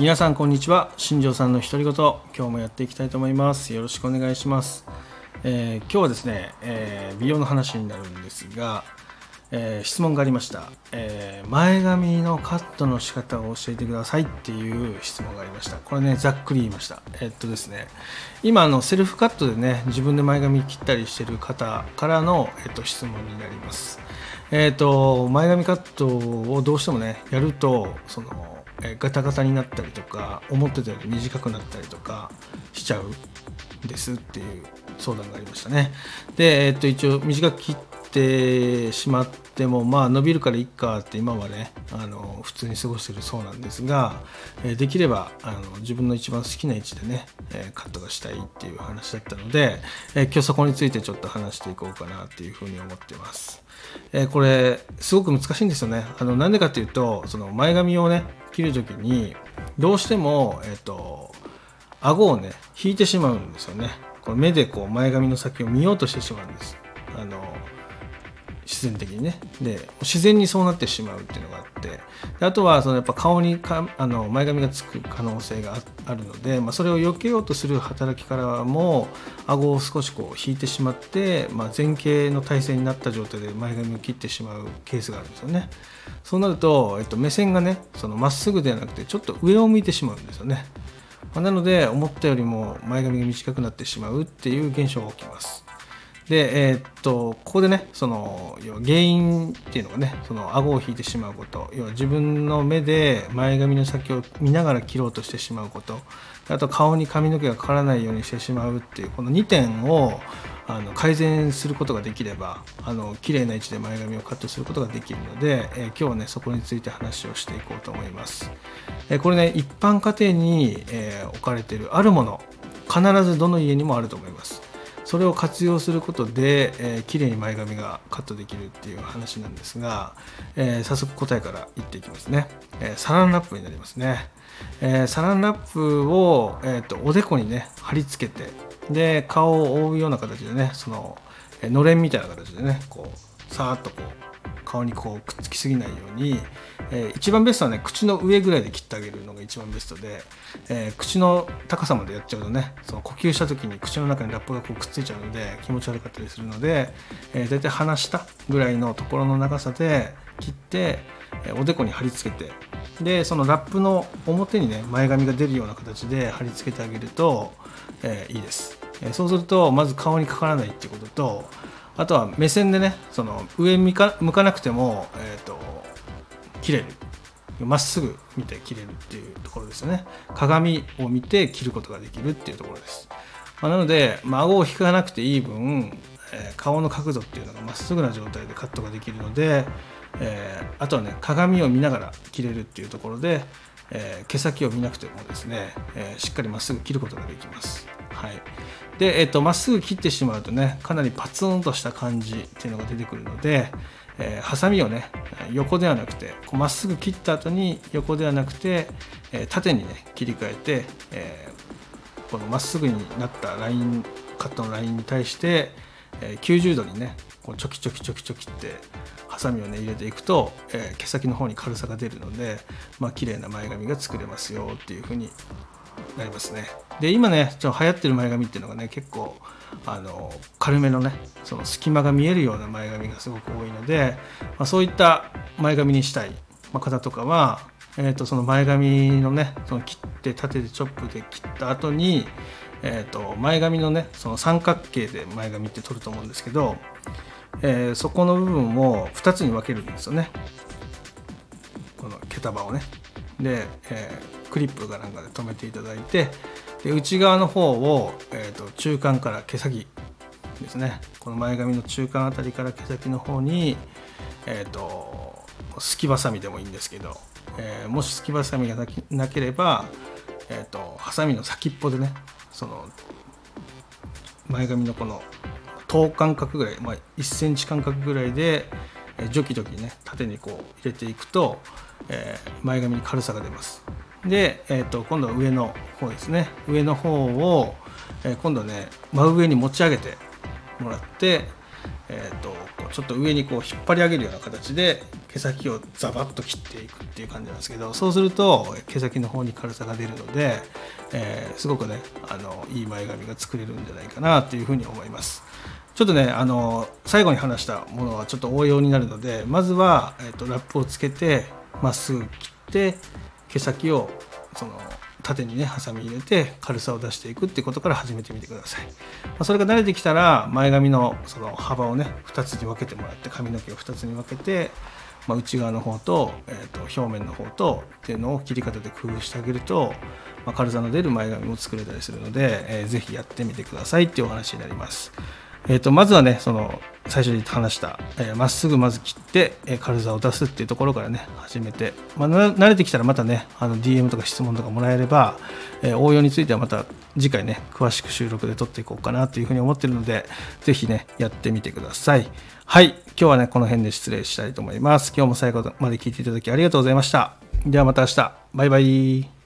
皆さんこんにちは。新庄さんの独り言今日もやっていきたいと思います。よろしくお願いします、えー今日はですね、えー美容の話になるんですが、えー質問がありました、え前髪のカットの仕方を教えてください。っていう質問がありました。これねざっくり言いました。えっとですね今のセルフカットでね自分で前髪切ったりしてる方からの、えっと、質問になります。えっと前髪カットをどうしてもねやるとそのえガタガタになったりとか思ってたより短くなったりとかしちゃうんですっていう相談がありましたねで、えっと一応短く切ってしまってもまあ伸びるからいっかって今はねあの普通に過ごしてるそうなんですが、えできればあの自分の一番好きな位置でね、えカットがしたいっていう話だったので、え今日そこについてちょっと話していこうかなっていうふうに思ってます。えこれすごく難しいんですよね。あのなんでかっていうとその前髪をね切る時にどうしてもえっ、と顎をね引いてしまうんですよね。この目でこう前髪の先を見ようとしてしまうんです。あの自然的にね。で自然にそうなってしまうっていうのがあって。であとはそのやっぱ顔にかあの前髪がつく可能性があるので、まあ、それを避けようとする働きからも顎を少しこう引いてしまって、まあ、前傾の体勢になった状態で前髪を切ってしまうケースがあるんですよね。そうなると、えっと、目線がねそのまっすぐではなくてちょっと上を向いてしまうんですよね。まあなので思ったよりも前髪が短くなってしまうっていう現象が起きます。で、えーっとここでねその要は原因っていうのがねその顎を引いてしまうこと要は自分の目で前髪の先を見ながら切ろうとしてしまうことあと顔に髪の毛がかからないようにしてしまうっていうこの2点をあの改善することができればあの綺麗な位置で前髪をカットすることができるので、えー今日はねそこについて話をしていこうと思います。えーこれね一般家庭に、えー置かれているあるもの必ずどの家にもあると思います。それを活用することで、えー、綺麗に前髪がカットできるっていう話なんですが、えー早速答えから言っていきますね、えーサランラップになりますね、えーサランラップを、えーとおでこにね貼り付けてで顔を覆うような形でねその、のれんみたいな形でねこうさーっとこう顔にこうくっつきすぎないように、えー一番ベストはね口の上ぐらいで切ってあげるのが一番ベストで、えー口の高さまでやっちゃうとねその呼吸した時に口の中にラップがこうくっついちゃうので気持ち悪かったりするので、えー、大体鼻下ぐらいのところの長さで切って、えおでこに貼り付けてでそのラップの表にね前髪が出るような形で貼り付けてあげると、えいいです、えそうするとまず顔にかからないっていうこととあとは目線でねその上向か向かなくても、えー、と切れる。まっすぐ見て切れるっていうところですよね。鏡を見て切ることができるっていうところです、まあなので、まあ、顎を引かなくていい分、えー顔の角度っていうのがまっすぐな状態でカットができるので、えーあとはね鏡を見ながら切れるっていうところで、えー毛先を見なくてもですね、えーしっかりまっすぐ切ることができます。はい、で、えーとまっすぐ切ってしまうとねかなりパツンとした感じっていうのが出てくるので、えーハサミをね横ではなくてまっすぐ切った後に横ではなくて、えー縦にね切り替えて、えーこのまっすぐになったラインカットのラインに対して、え90度にねこうチョキチョキチョキチョキってハサミをね入れていくと、え毛先の方に軽さが出るのでまあ綺麗な前髪が作れますよっていう風になりますね。で今ねちょっと流行ってる前髪っていうのがね結構あの軽めのねその隙間が見えるような前髪がすごく多いので、まあ、そういった前髪にしたい、方とかは、えー、とその前髪のねその切って縦でチョップで切った後に、えー、と前髪のねその三角形で前髪って取ると思うんですけど、えーそこの部分を2つに分けるんですよね。この毛束をね。で、えークリップかなんかで留めていただいてで内側の方を、えー、と中間から毛先ですね。この前髪の中間あたりから毛先の方にえっ、とすきばさみでもいいんですけど、えーもしすきばさみがなければえっ、とハサミの先っぽでねその前髪のこの等間隔ぐらい、まあ、1センチ間隔ぐらいで、えジョキジョキね縦にこう入れていくと、えー前髪に軽さが出ます。で、えー、と今度は上の方ですね。上の方を、えー今度ね真上に持ち上げてもらって、えー、とこうちょっと上にこう引っ張り上げるような形で毛先をザバッと切っていくっていう感じなんですけどそうすると毛先の方に軽さが出るので、えー、すごくねあのいい前髪が作れるんじゃないかなというふうに思います。ちょっとねあの最後に話したものはちょっと応用になるのでまずは、えーと、ラップをつけてまっすぐ切って毛先をその縦にねハサミ入れて軽さを出していくっていうことから始めてみてください、まあ、それが慣れてきたら前髪のその幅をね2つに分けてもらって髪の毛を2つに分けてまあ、内側の方と,、えー、と表面の方とっていうのを切り方で工夫してあげると、まあ、軽さの出る前髪も作れたりするので、えー、ぜひやってみてくださいっていうお話になります。えー、とまずはねその最初に話したま、えー、っすぐまず切って、えー、軽さを出すっていうところからね始めて、まあ、慣れてきたらまたねあの DM とか質問とかもらえれば、えー、応用についてはまた次回ね詳しく収録で撮っていこうかなというふうに思ってるのでぜひねやってみてください。はい。今日はね、この辺で失礼したいと思います。今日も最後まで聞いていただきありがとうございました。ではまた明日。バイバイ。